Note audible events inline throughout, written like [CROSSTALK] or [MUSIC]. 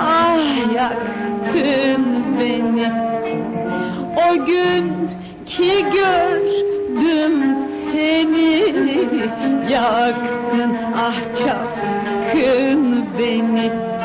ah yaktın beni. O gün ki gördüm seni yaktın. Ah çapkın beni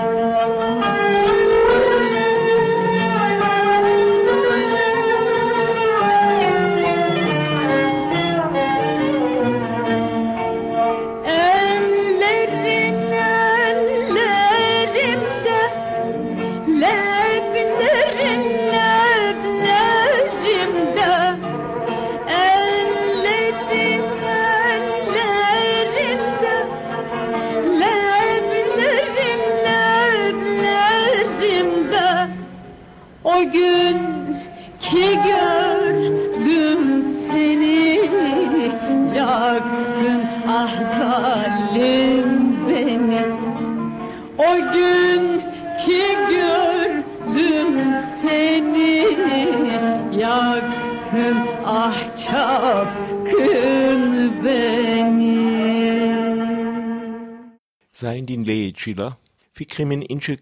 Sayın dinleyiciler, Fikrimin İnce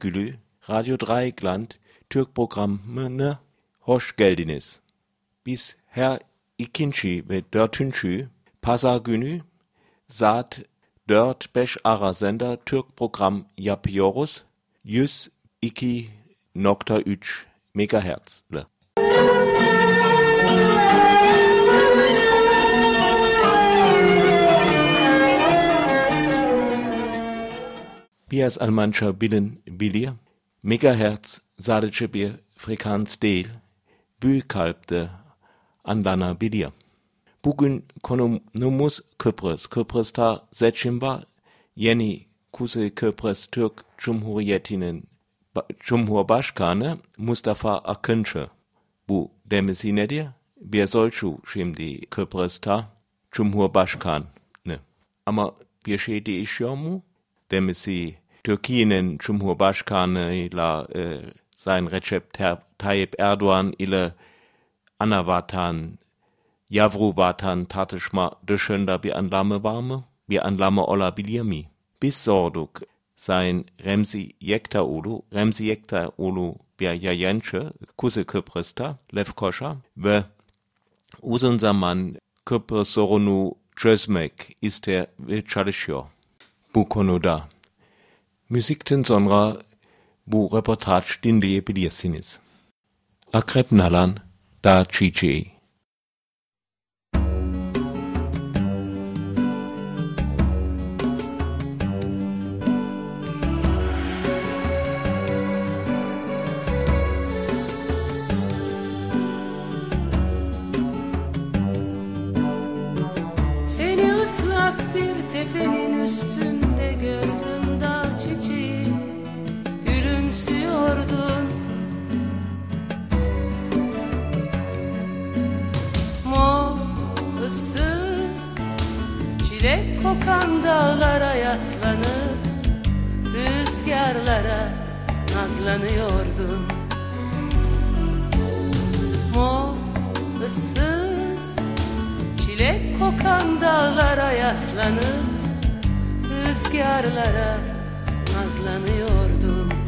Radyo Dreieckland, Türk programını hoş geldiniz. Biz her ikinci ve dördüncü pazar günü saat 4-5 arasında Türk program yapıyoruz. 102.3 MHz. Ile. Bias Almanca bilin bilir, megahertz sadece bir frekans değil, büyükalpte anlana bilir. Bugün konumuz Kıbrıs. Kıbrıs'ta seçim var. Yeni Kuzey Kıbrıs Türk Cumhuriyeti'nin ba- Cumhurbaşkanı Mustafa Akıncı. Bu demesi nedir? Bir solcu şimdi Kıbrıs'ta Cumhurbaşkanı. Ama bir şey değişiyor mu? Demesi Türkiye'nin Cumhurbaşkanıyla e, Sayın Recep Tayyip Erdoğan ile ana vatan Yavru vatan tartışma dışında bir anlamı var mı? Bir anlamı olabilir mi? Biz sorduk Sayın Remzi Yektaoğlu, Remzi Yektaoğlu bir yayıncı Kuzey Kıbrıs'ta, Lefkoşa ve uzun zaman Kıbrıs sorunu çözmek ister ve çalışıyor bu konuda. Müzikten sonra bu röportaj dinleyebilirsiniz. Akrep Nalan, Da Chichi. Kokan dağlara yaslanıp Rüzgarlara nazlanıyordun Mor, ıssız Çilek kokan dağlara yaslanıp Rüzgarlara nazlanıyordum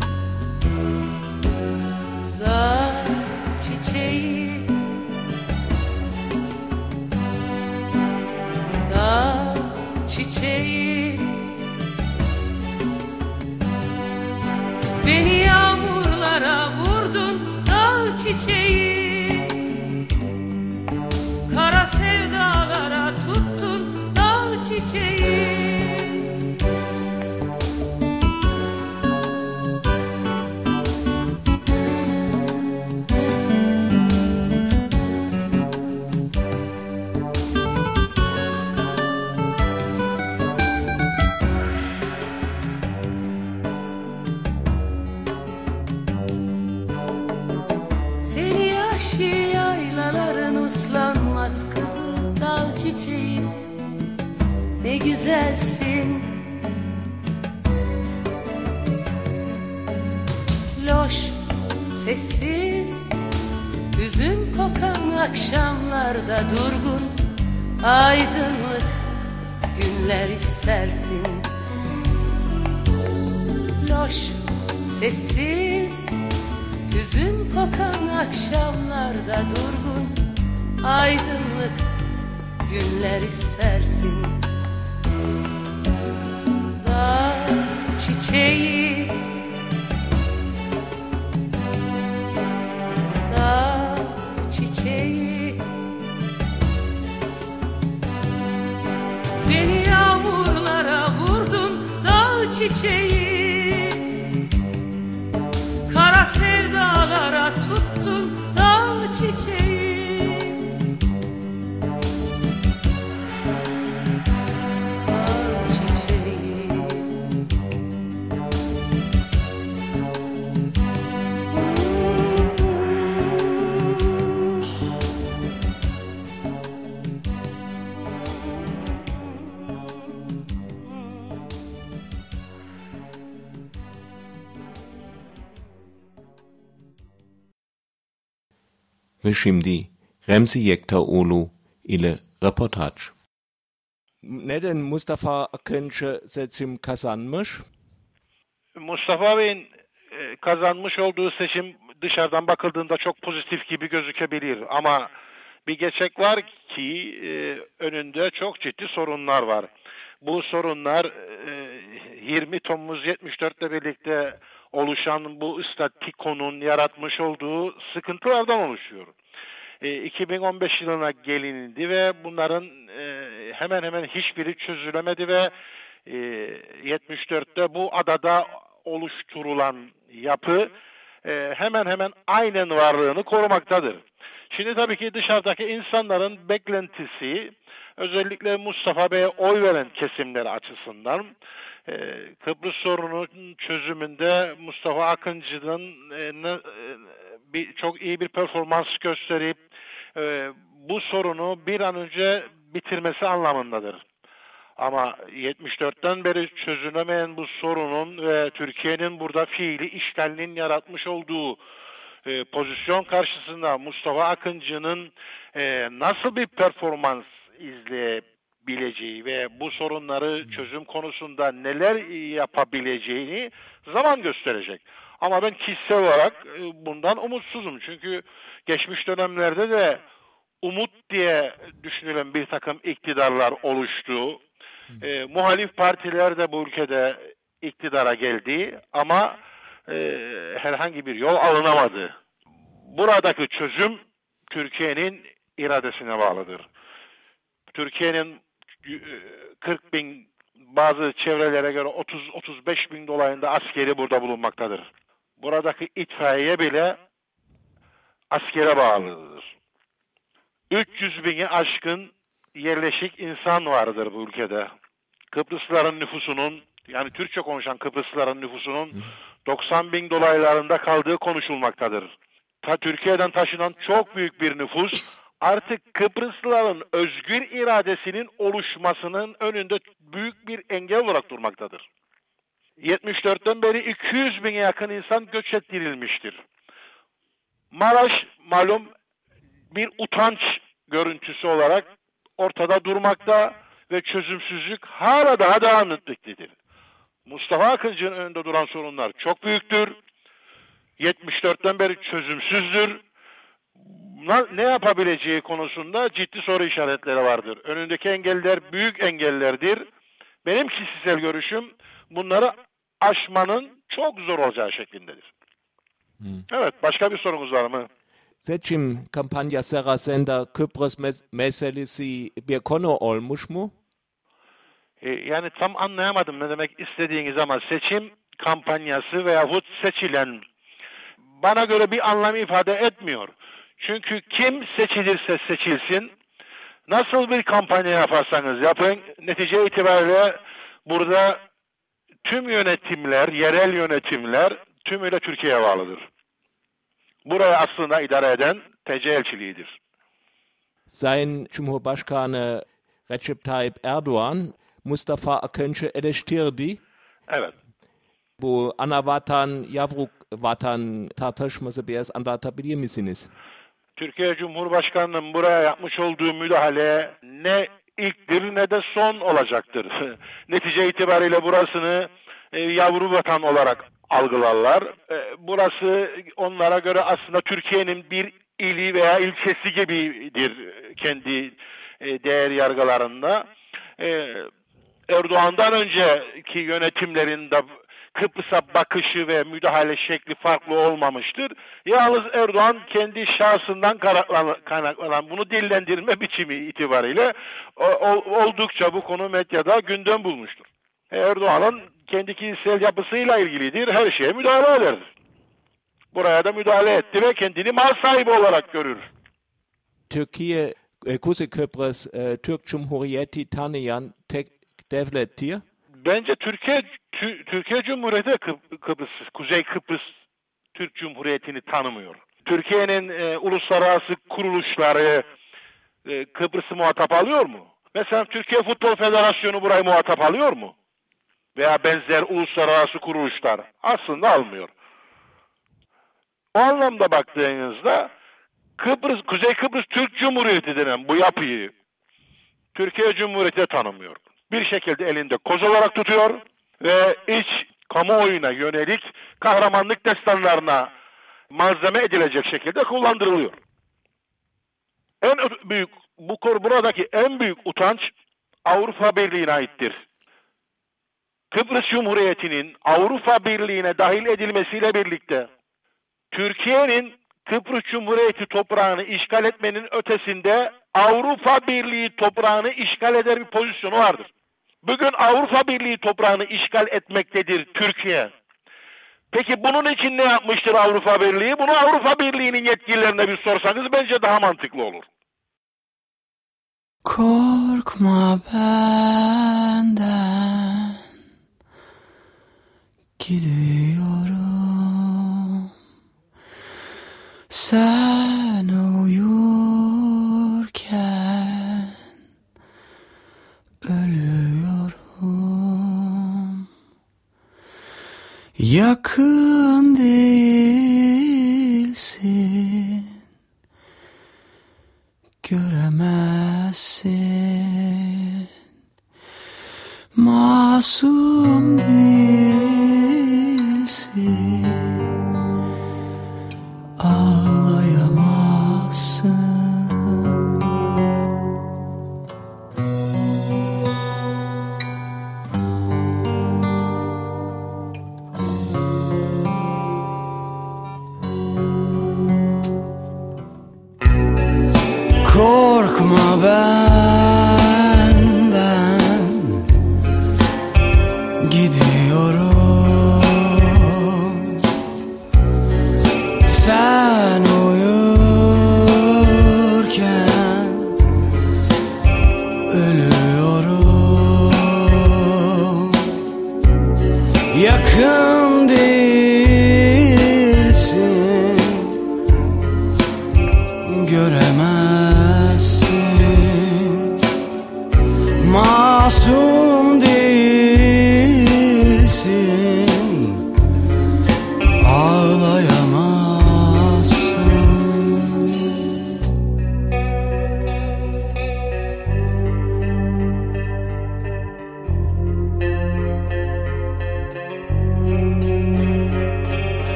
Ve şimdi Remzi Yektaoğlu ile röportaj. Neden Mustafa Akıncı seçim kazanmış? Mustafa Bey'in e, kazanmış olduğu seçim dışarıdan bakıldığında çok pozitif gibi gözükebilir ama bir gerçek var ki e, önünde çok ciddi sorunlar var. Bu sorunlar e, 20 Temmuz 74 ile birlikte oluşan bu statükonun yaratmış olduğu sıkıntılardan oluşuyor. E, 2015 yılına gelinildi ve bunların e, hemen hemen hiçbiri çözülemedi ve e, 74'te bu adada oluşturulan yapı e, hemen hemen aynen varlığını korumaktadır. Şimdi tabii ki dışarıdaki insanların beklentisi özellikle Mustafa Bey'e oy veren kesimler açısından Kıbrıs sorununun çözümünde Mustafa Akıncı'nın e, e, çok iyi bir performans gösterip e, bu sorunu bir an önce bitirmesi anlamındadır. Ama 74'ten beri çözülemeyen bu sorunun ve Türkiye'nin burada fiili işgalinin yaratmış olduğu pozisyon karşısında Mustafa Akıncı'nın nasıl bir performans izleyebileceği ve bu sorunları çözüm konusunda neler yapabileceğini zaman gösterecek. Ama ben kişisel olarak e, bundan umutsuzum. Çünkü geçmiş dönemlerde de umut diye düşünülen bir takım iktidarlar oluştu. E, muhalif partiler de bu ülkede iktidara geldi ama e, herhangi bir yol alınamadı. Buradaki çözüm Türkiye'nin iradesine bağlıdır. Türkiye'nin 40 bin bazı çevrelere göre 30-35 bin dolayında askeri burada bulunmaktadır. Buradaki itfaiye bile askere bağlıdır. 300 bini aşkın yerleşik insan vardır bu ülkede. Kıbrıslıların nüfusunun yani Türkçe konuşan Kıbrıslıların nüfusunun 90 bin dolaylarında kaldığı konuşulmaktadır. Ta Türkiye'den taşınan çok büyük bir nüfus artık Kıbrıslıların özgür iradesinin oluşmasının önünde büyük bir engel olarak durmaktadır. 74'ten beri 200 bine yakın insan göç ettirilmiştir. Maraş malum bir utanç görüntüsü olarak ortada durmakta ve çözümsüzlük hala daha devam etmektedir. Mustafa Akıncı'nın önünde duran sorunlar çok büyüktür. 74'ten beri çözümsüzdür. Ne yapabileceği konusunda ciddi soru işaretleri vardır. Önündeki engeller büyük engellerdir. Benim kişisel görüşüm bunları aşmanın çok zor olacağı şeklindedir. Evet, başka bir sorunuz var mı? Seçim kampanya sırasında Kıbrıs mes- meselesi bir konu olmuş mu? E, yani tam anlayamadım ne demek istediğiniz ama seçim kampanyası veyahut seçilen bana göre bir anlam ifade etmiyor. Çünkü kim seçilirse seçilsin nasıl bir kampanya yaparsanız yapın netice itibariyle burada tüm yönetimler, yerel yönetimler tümüyle Türkiye'ye bağlıdır. Burayı aslında idare eden TC elçiliğidir. Sayın Cumhurbaşkanı Recep Tayyip Erdoğan Mustafa Akıncı eleştirdi. Evet. Bu ana vatan, yavruk vatan tartışması biraz anlatabilir misiniz? Türkiye Cumhurbaşkanı'nın buraya yapmış olduğu müdahale ne ilktir ne de son olacaktır. [LAUGHS] Netice itibariyle burasını e, yavru vatan olarak algılarlar. E, burası onlara göre aslında Türkiye'nin bir ili veya ilçesi gibidir kendi e, değer yargılarında. E, Erdoğan'dan önceki yönetimlerinde Kıbrıs'a bakışı ve müdahale şekli farklı olmamıştır. Yalnız Erdoğan kendi şahsından kaynaklanan, bunu dillendirme biçimi itibariyle o- oldukça bu konu medyada gündem bulmuştur. Erdoğan'ın kendi kişisel yapısıyla ilgilidir. Her şeye müdahale eder. Buraya da müdahale etti ve kendini mal sahibi olarak görür. Türkiye, e, Kuzey Kıbrıs, e, Türk Cumhuriyeti tanıyan tek devlettir. Bence Türkiye Tü- Türkiye Cumhuriyeti Kıb- Kıbrıs Kuzey Kıbrıs Türk Cumhuriyeti'ni tanımıyor. Türkiye'nin e, uluslararası kuruluşları e, Kıbrıs'ı muhatap alıyor mu? Mesela Türkiye Futbol Federasyonu burayı muhatap alıyor mu? Veya benzer uluslararası kuruluşlar aslında almıyor. O anlamda baktığınızda Kıbrıs, Kuzey Kıbrıs Türk Cumhuriyeti denen bu yapıyı Türkiye Cumhuriyeti de tanımıyor. Bir şekilde elinde koz olarak tutuyor ve iç kamuoyuna yönelik kahramanlık destanlarına malzeme edilecek şekilde kullandırılıyor. En büyük bu buradaki en büyük utanç Avrupa Birliği'ne aittir. Kıbrıs Cumhuriyeti'nin Avrupa Birliği'ne dahil edilmesiyle birlikte Türkiye'nin Kıbrıs Cumhuriyeti toprağını işgal etmenin ötesinde Avrupa Birliği toprağını işgal eder bir pozisyonu vardır. Bugün Avrupa Birliği toprağını işgal etmektedir Türkiye. Peki bunun için ne yapmıştır Avrupa Birliği? Bunu Avrupa Birliği'nin yetkililerine bir sorsanız bence daha mantıklı olur. Korkma benden Gidiyorum Sen uyurken Yakın değilsin. Göremezsin. Masum değilsin le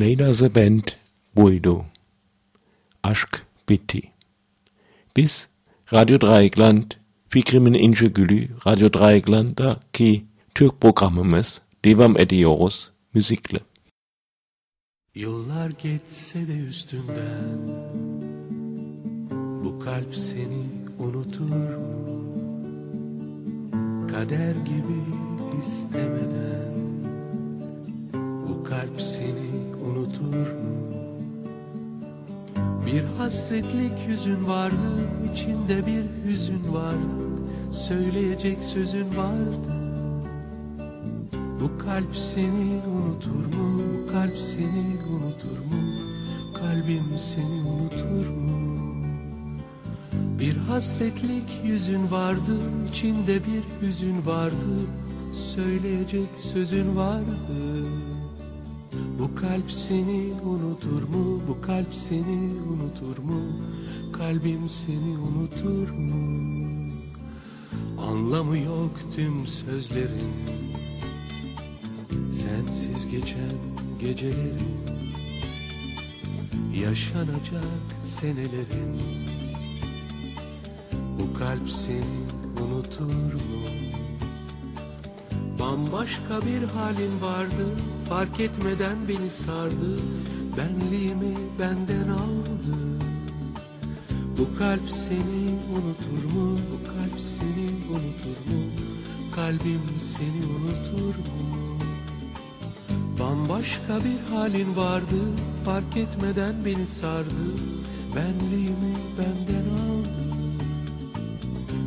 Nederlandse Band Buido. Aşk bitti. Biz Radio Dreieckland fikrimin ince gülü Radio Dreieckland'daki Türk programımız devam ediyoruz müzikle. Yıllar geçse de üstünden Bu kalp seni unutur mu? Kader gibi istemeden Bu kalp seni unutur mu? Bir hasretlik yüzün vardı içinde bir hüzün vardı Söyleyecek sözün vardı bu kalp seni unutur mu? Bu kalp seni unutur mu? Kalbim seni unutur mu? Bir hasretlik yüzün vardı, içinde bir hüzün vardı. Söyleyecek sözün vardı. Bu kalp seni unutur mu? Bu kalp seni unutur mu? Kalbim seni unutur mu? Anlamı yok tüm sözlerin Sensiz geçen gecelerin Yaşanacak senelerin Bu kalp seni unutur mu? Bambaşka bir halin vardı Fark etmeden beni sardı Benliğimi benden aldı Bu kalp seni unutur mu? Bu kalp seni unutur mu? Kalbim seni unutur mu? Bambaşka bir halin vardı Fark etmeden beni sardı Benliğimi benden aldı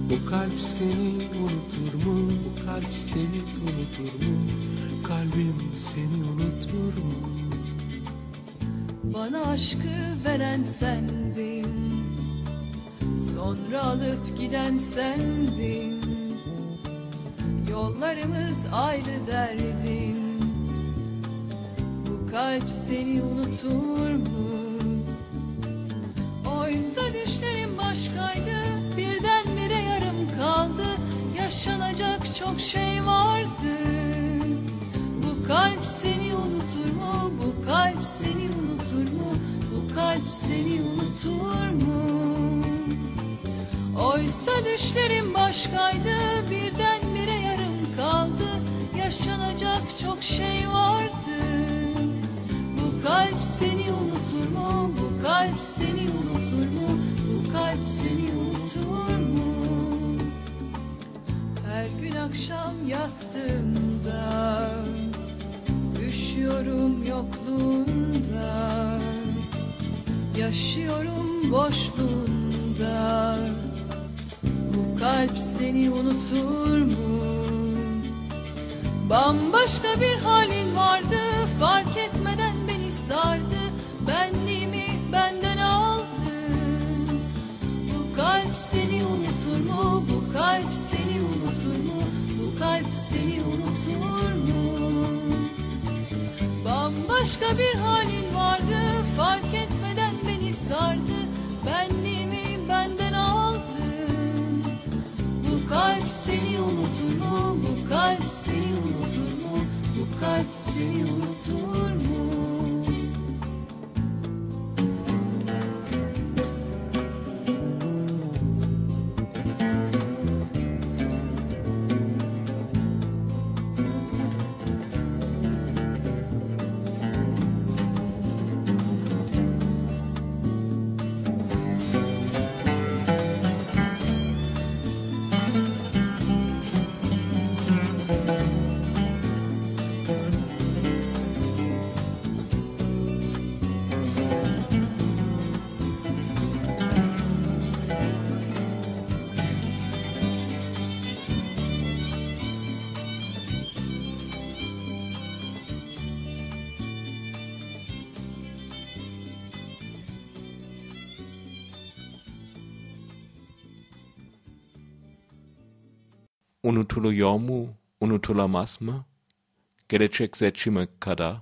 Bu kalp seni unutur mu? Bu kalp seni unutur mu? Kalbim seni unutur mu? Bana aşkı veren sendin. Sonra alıp giden sendin. Yollarımız ayrı derdin. Bu kalp seni unutur mu? Oysa düşlerim başkaydı Birdenbire yarım kaldı. Yaşanacak çok şey vardı düşlerim başkaydı Birdenbire yarım kaldı Yaşanacak çok şey vardı Bu kalp seni unutur mu? Bu kalp seni unutur mu? Bu kalp seni unutur mu? Her gün akşam yastığımda Üşüyorum yokluğunda Yaşıyorum boşluğunda kalp seni unutur mu? Bambaşka bir halin vardı Fark etmeden beni sardı Benliğimi benden aldı Bu kalp seni unutur mu? Bu kalp seni unutur mu? Bu kalp seni unutur mu? Bambaşka bir halin unutuluyor unutulamaz mı? Gelecek seçime kadar.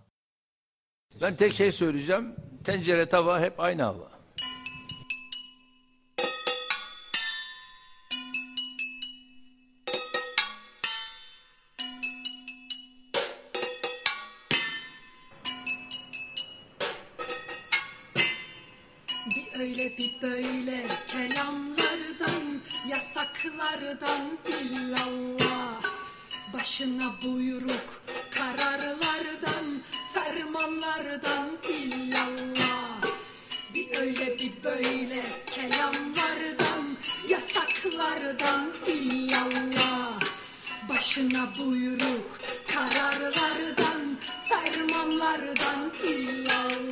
Ben tek şey söyleyeceğim. Tencere tava hep aynı hava. Bir öyle bir böyle kelamlar yasaklardan illallah. Başına buyruk kararlardan fermanlardan illallah. Bir öyle bir böyle kelamlardan yasaklardan illallah. Başına buyruk kararlardan fermanlardan illallah.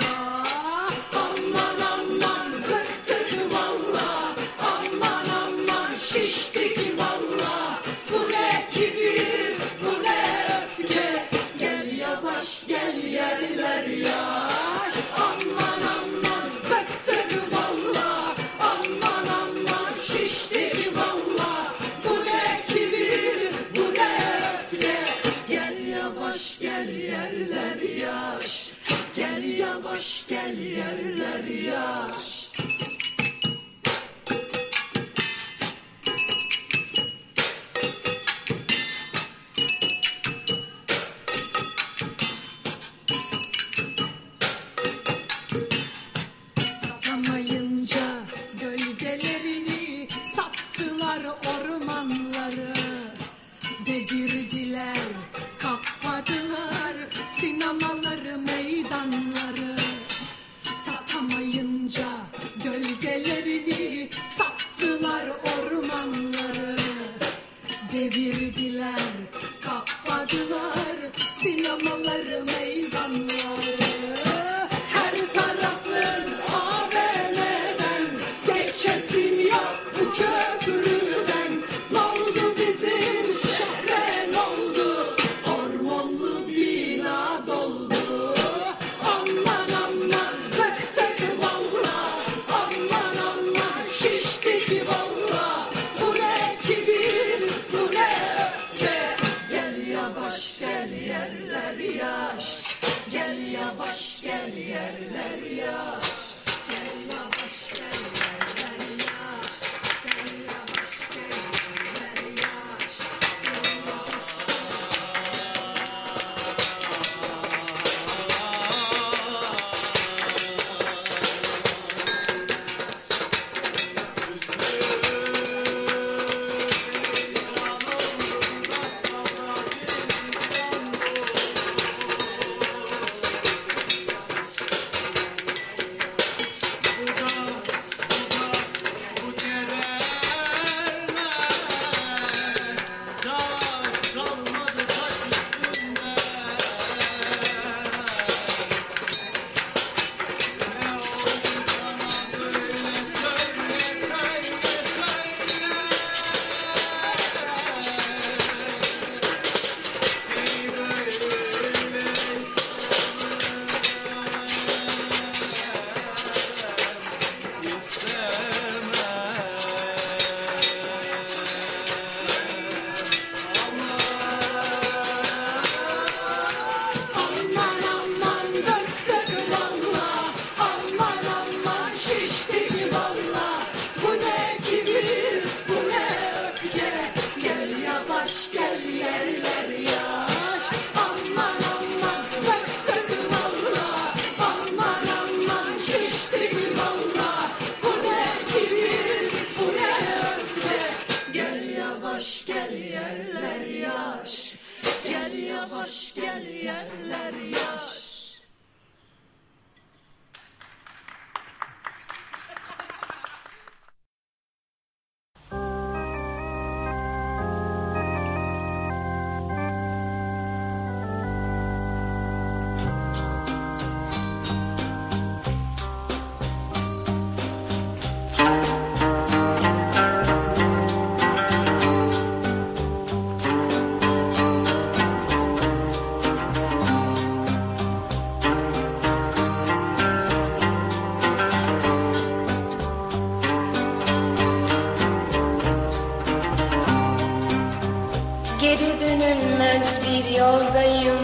yoldayım.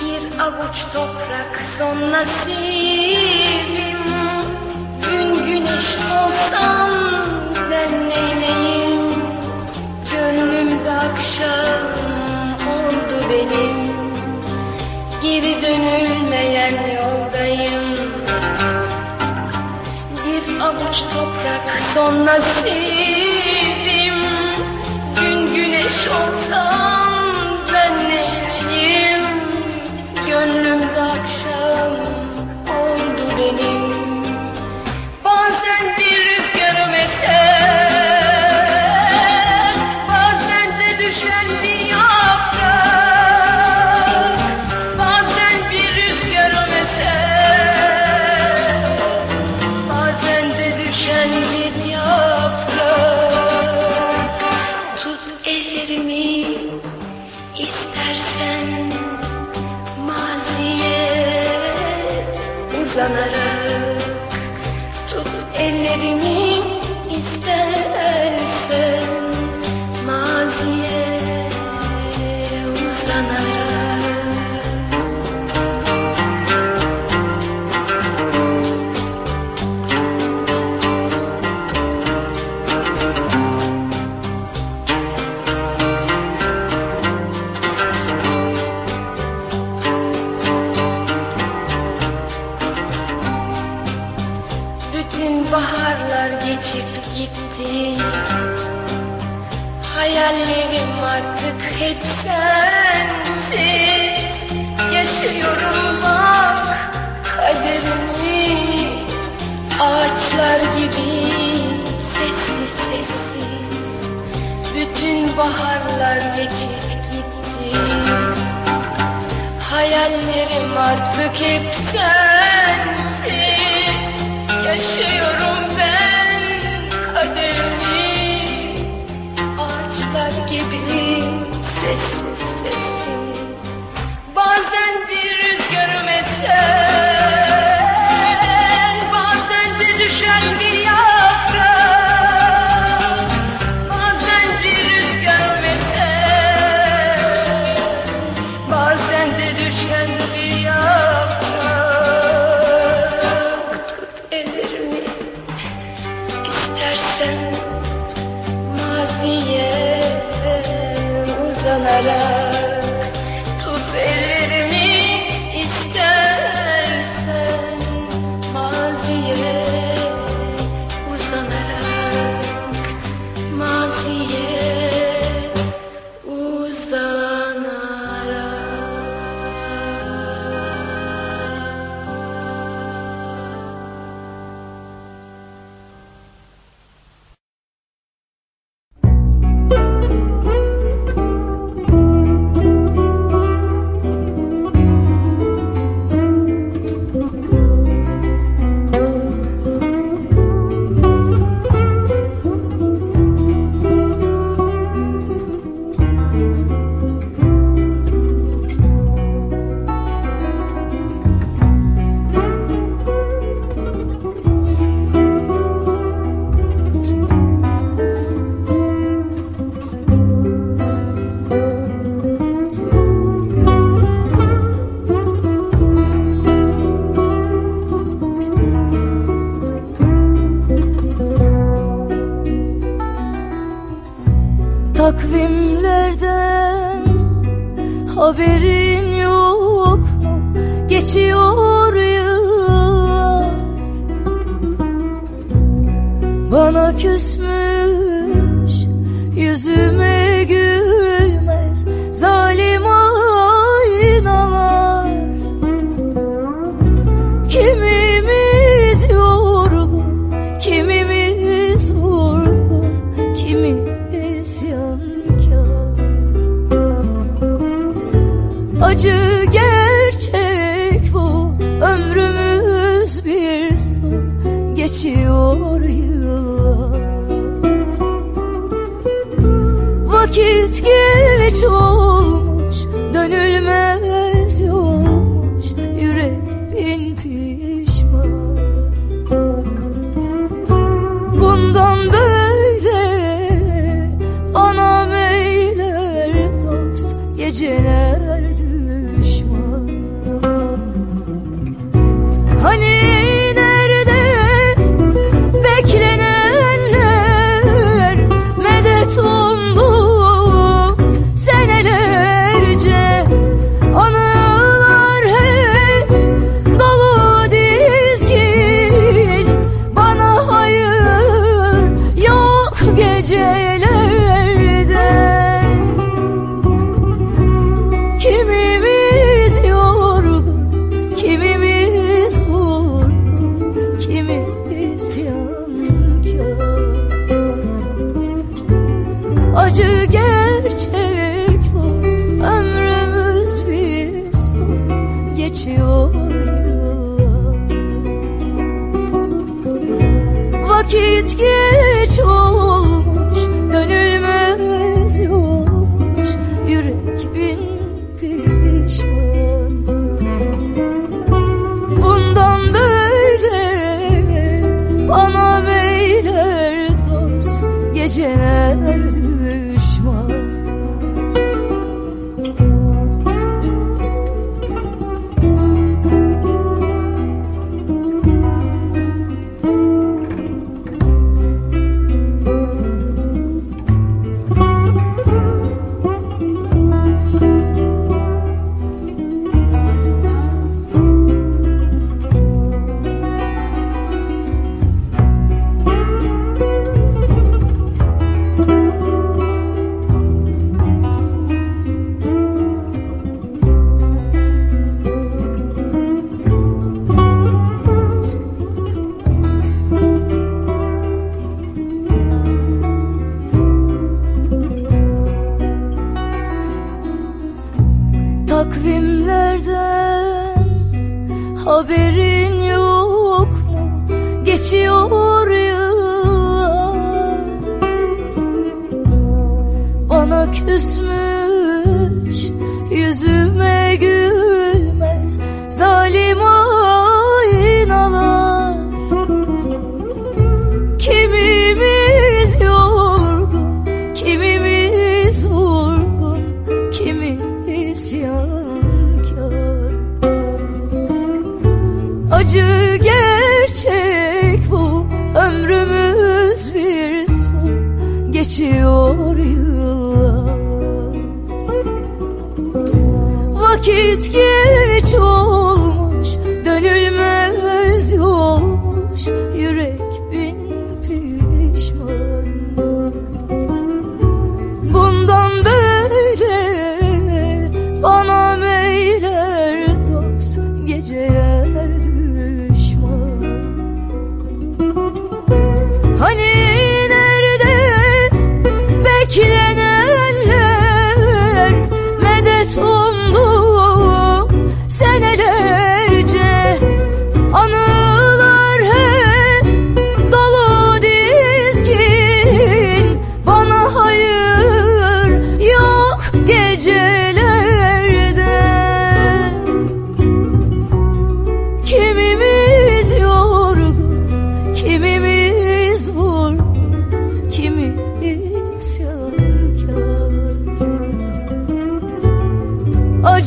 Bir avuç toprak son nasibim. Gün güneş olsam ben neyleyim? Gönlümde akşam oldu benim. Geri dönülmeyen yoldayım. Bir avuç toprak son nasibim. Güneş olsam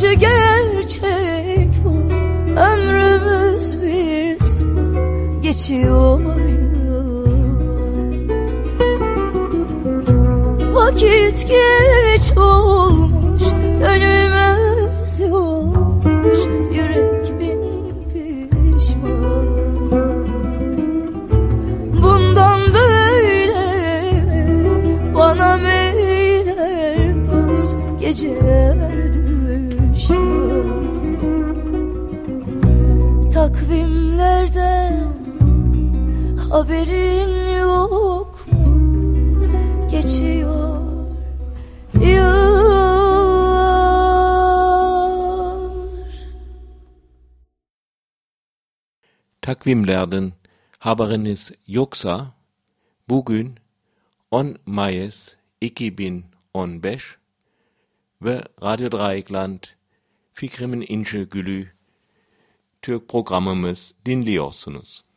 acı gerçek bu Ömrümüz bir su geçiyor. Vakit geçiyor Haberin yok mu? Geçiyor yıllar. Takvimlerden haberiniz yoksa bugün 10 Mayıs 2015 ve Radyo Dreieckland Fikrimin İnce Gülü Türk programımız dinliyorsunuz.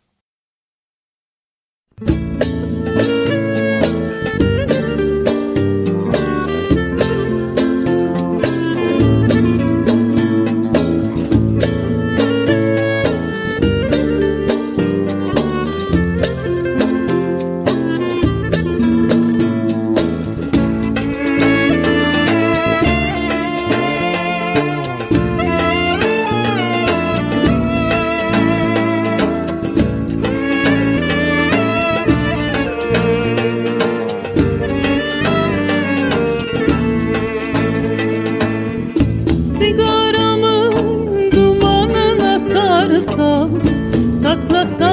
Thank you. Saklasın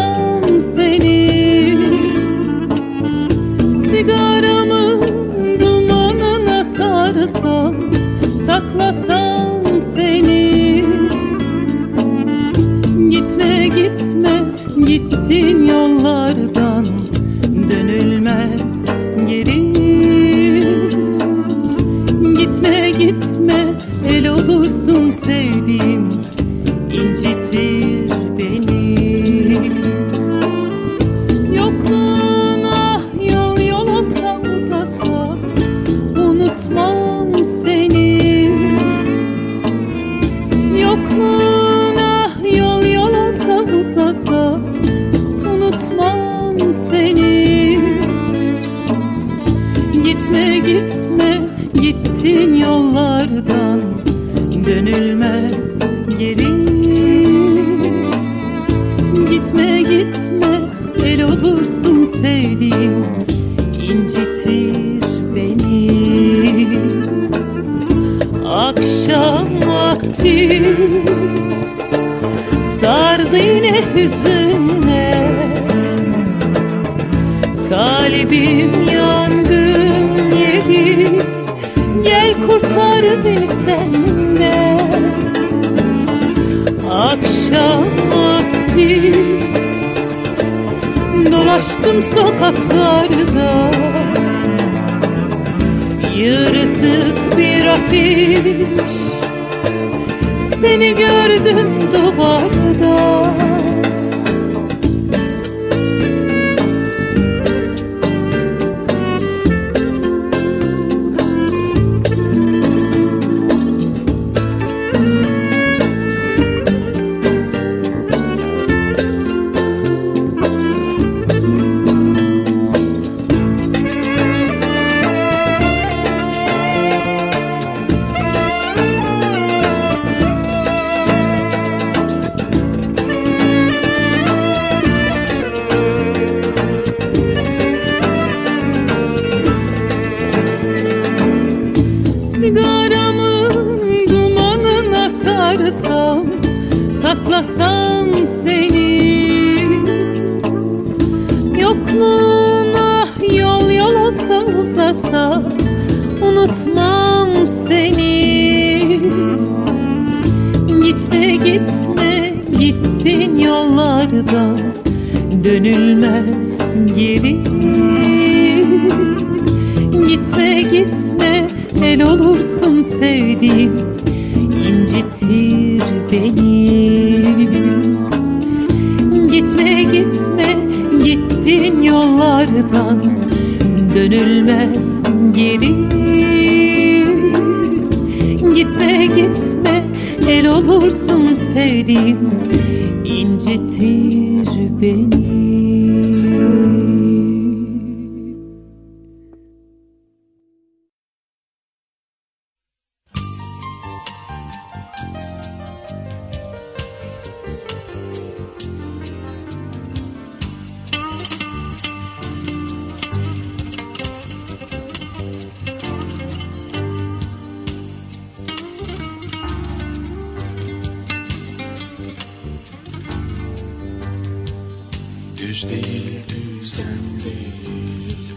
Barış değil. Düzen değil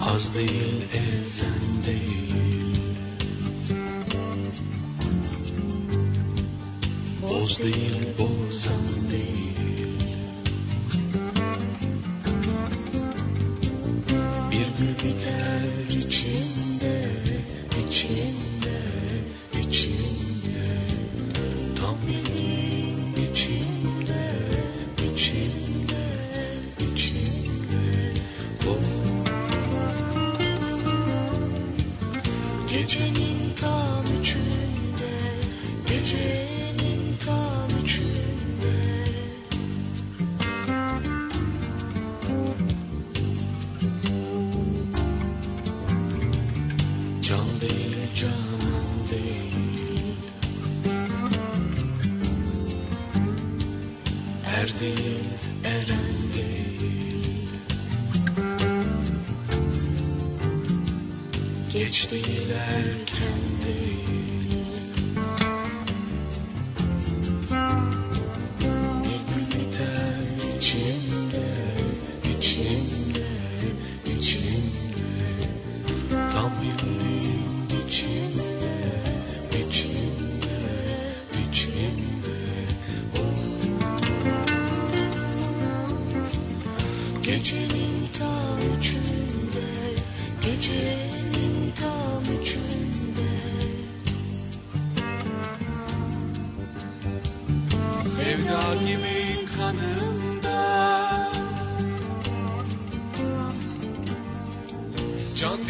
Az değil ezen değil. Boz değil bozan değil.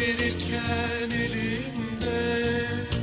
verirken elimde.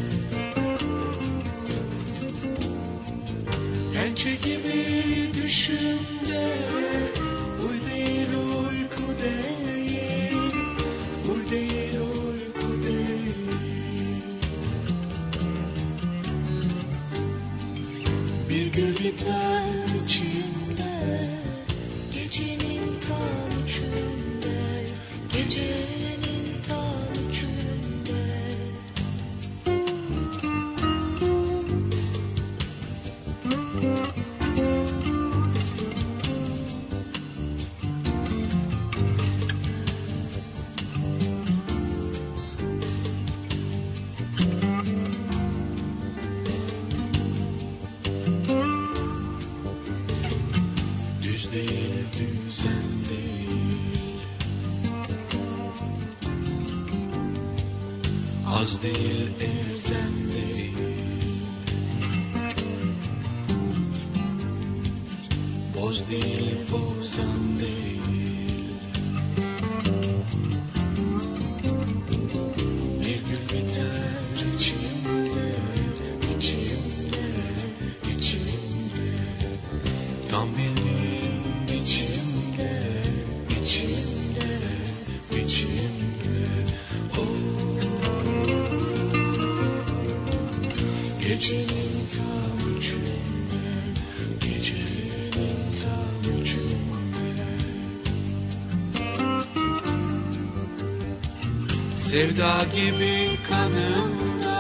Sevda gibi kanımda.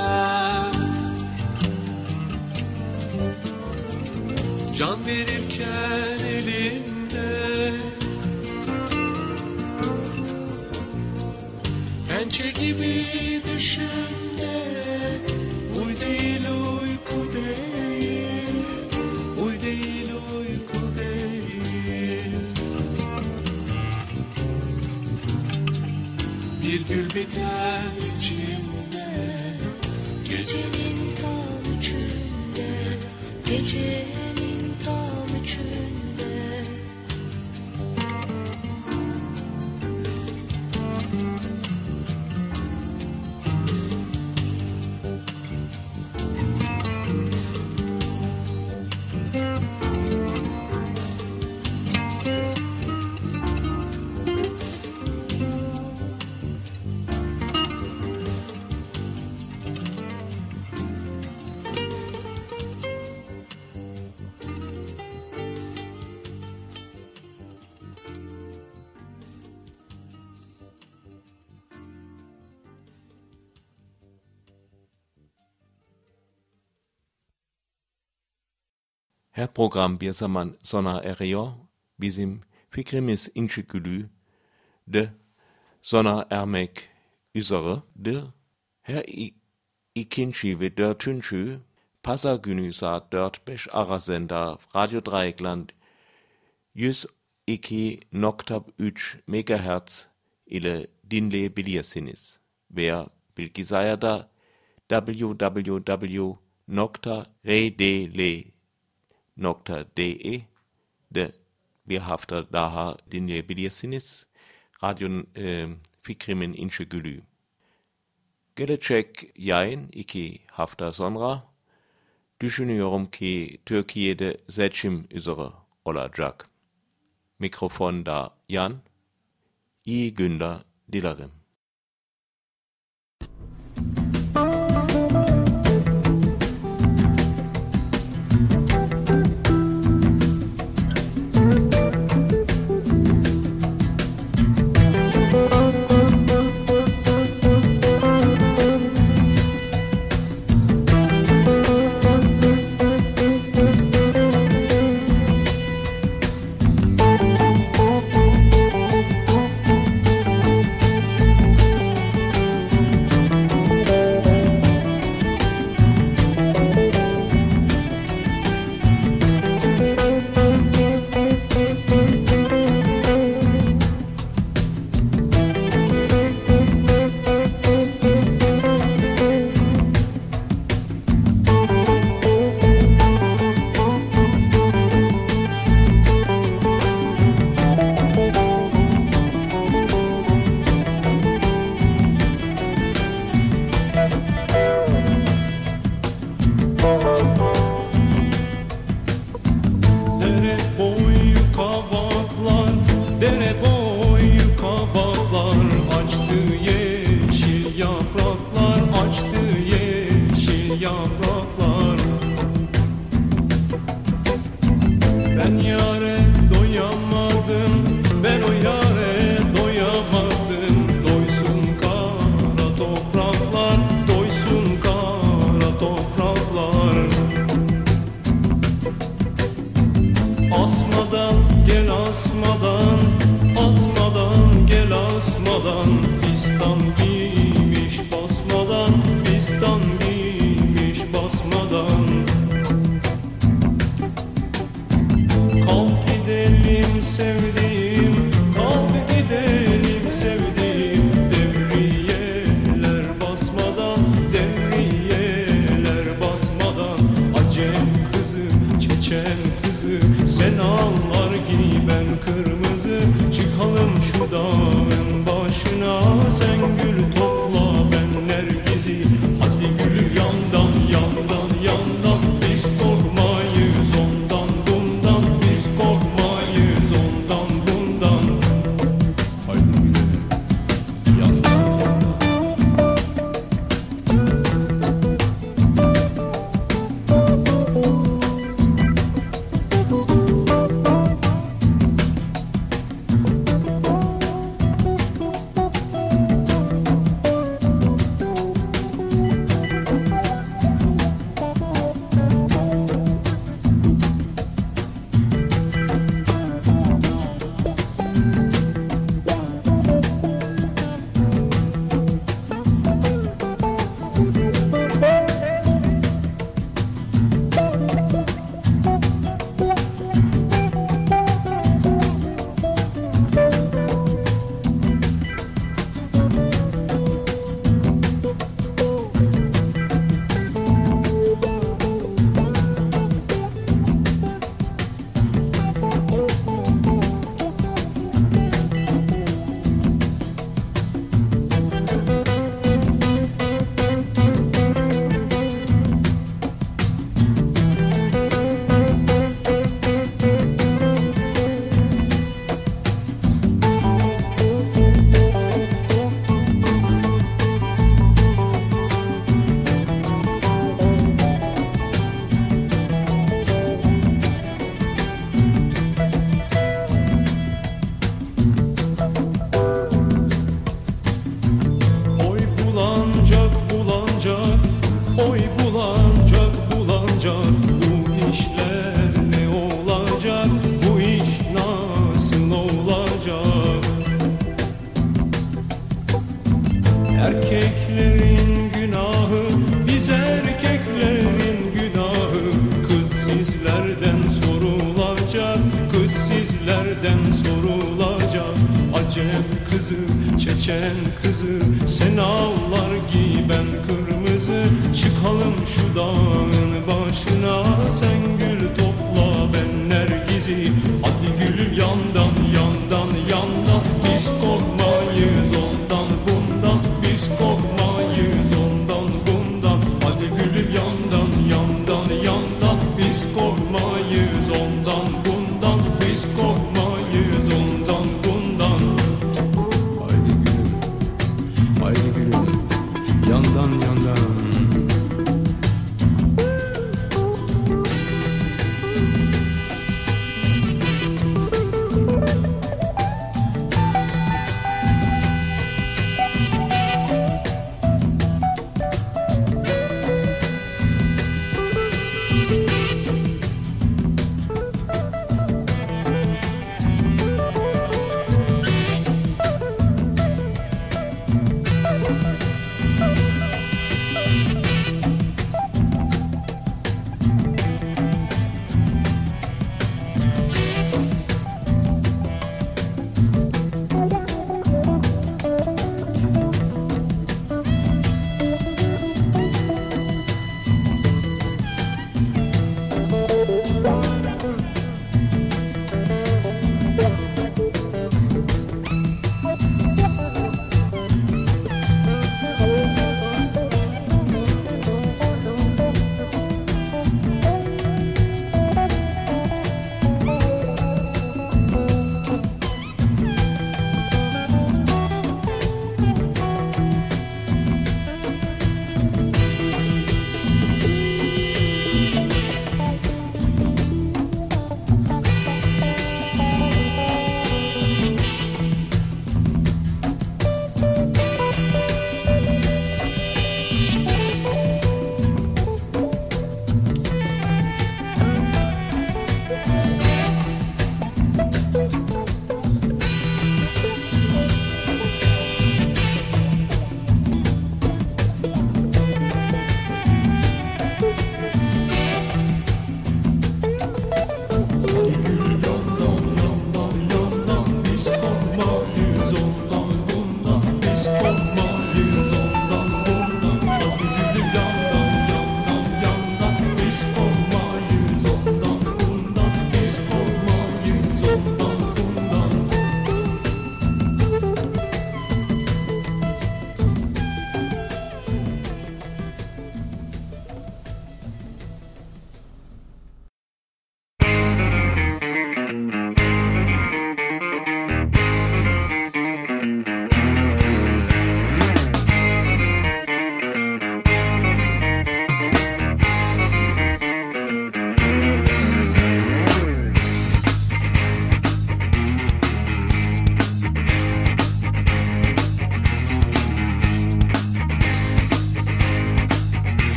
Can verirken Her program bir zaman sona eriyor. Bizim fikrimiz inşigülü de sona ermek üzeredir. Her ikinci ve dördüncü pazar günü saat 4-5 arasında Radio Dreieckland 102.3 MHz ile dinleyebilirsiniz. Wer bilgisayar da www.redele.de de bir hafta daha dinleyebilirsiniz. Radyo e, Fikrimin İnşegülü. Gelecek yayın iki hafta sonra düşünüyorum ki Türkiye'de seçim üzere olacak. Mikrofonda Jan, iyi günler dilerim.